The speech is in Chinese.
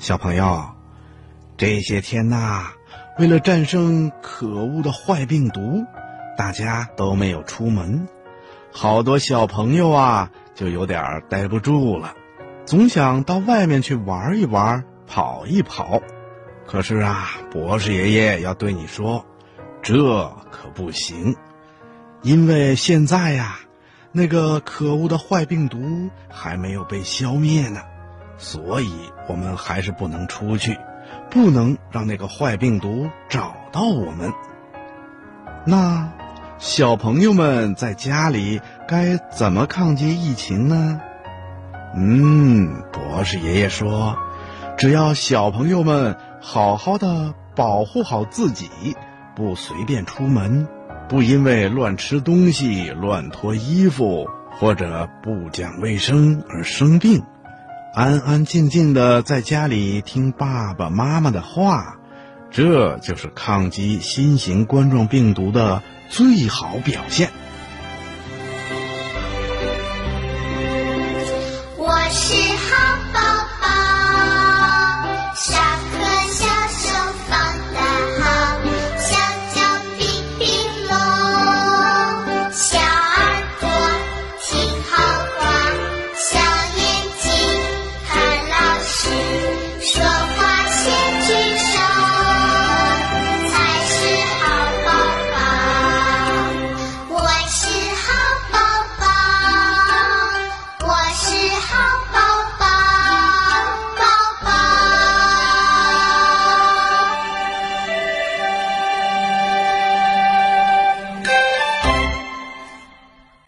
小朋友，这些天呐，为了战胜可恶的坏病毒，大家都没有出门，好多小朋友啊就有点待不住了，总想到外面去玩一玩、跑一跑。可是啊，博士爷爷要对你说，这可不行，因为现在呀，那个可恶的坏病毒还没有被消灭呢。所以，我们还是不能出去，不能让那个坏病毒找到我们。那小朋友们在家里该怎么抗击疫情呢？嗯，博士爷爷说，只要小朋友们好好的保护好自己，不随便出门，不因为乱吃东西、乱脱衣服或者不讲卫生而生病。安安静静的在家里听爸爸妈妈的话，这就是抗击新型冠状病毒的最好表现。我是。